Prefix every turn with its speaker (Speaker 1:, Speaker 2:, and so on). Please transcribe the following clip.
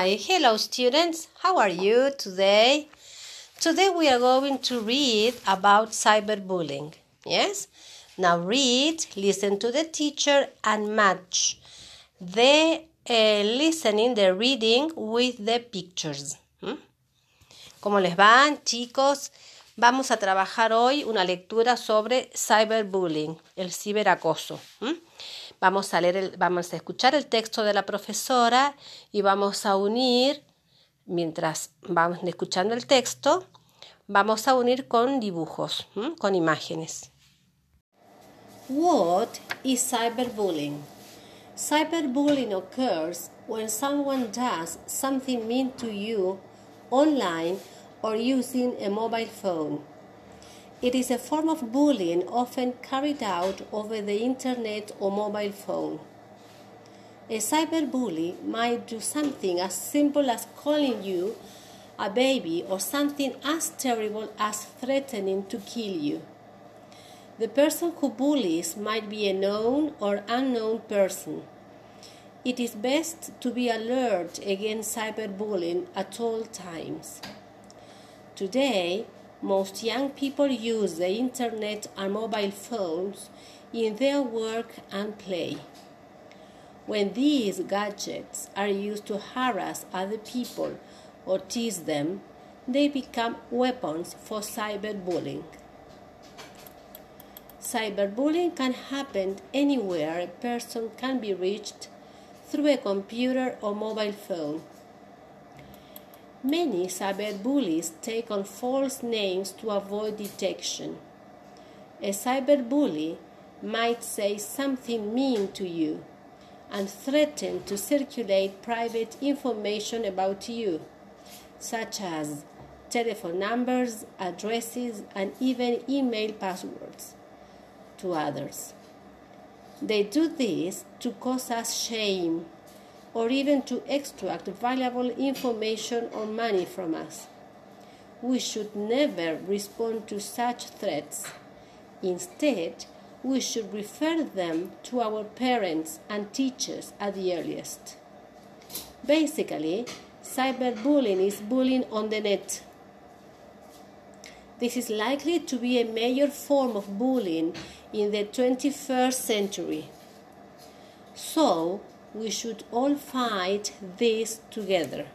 Speaker 1: Hi, hello students. How are you today? Today we are going to read about cyberbullying. Yes? Now read, listen to the teacher and match the uh, listening, the reading with the pictures. ¿Mm? ¿Cómo les van, chicos? Vamos a trabajar hoy una lectura sobre cyberbullying, el ciberacoso. ¿Mm? Vamos a leer, vamos a escuchar el texto de la profesora y vamos a unir, mientras vamos escuchando el texto, vamos a unir con dibujos, con imágenes. What is cyberbullying? Cyberbullying occurs when someone does something mean to you online or using a mobile phone. It is a form of bullying often carried out over the internet or mobile phone. A cyberbully might do something as simple as calling you a baby or something as terrible as threatening to kill you. The person who bullies might be a known or unknown person. It is best to be alert against cyberbullying at all times. Today, most young people use the internet and mobile phones in their work and play. When these gadgets are used to harass other people or tease them, they become weapons for cyberbullying. Cyberbullying can happen anywhere a person can be reached through a computer or mobile phone. Many cyberbullies take on false names to avoid detection. A cyberbully might say something mean to you and threaten to circulate private information about you, such as telephone numbers, addresses, and even email passwords to others. They do this to cause us shame or even to extract valuable information or money from us. We should never respond to such threats. Instead, we should refer them to our parents and teachers at the earliest. Basically, cyberbullying is bullying on the net. This is likely to be a major form of bullying in the 21st century. So, we should all fight this together.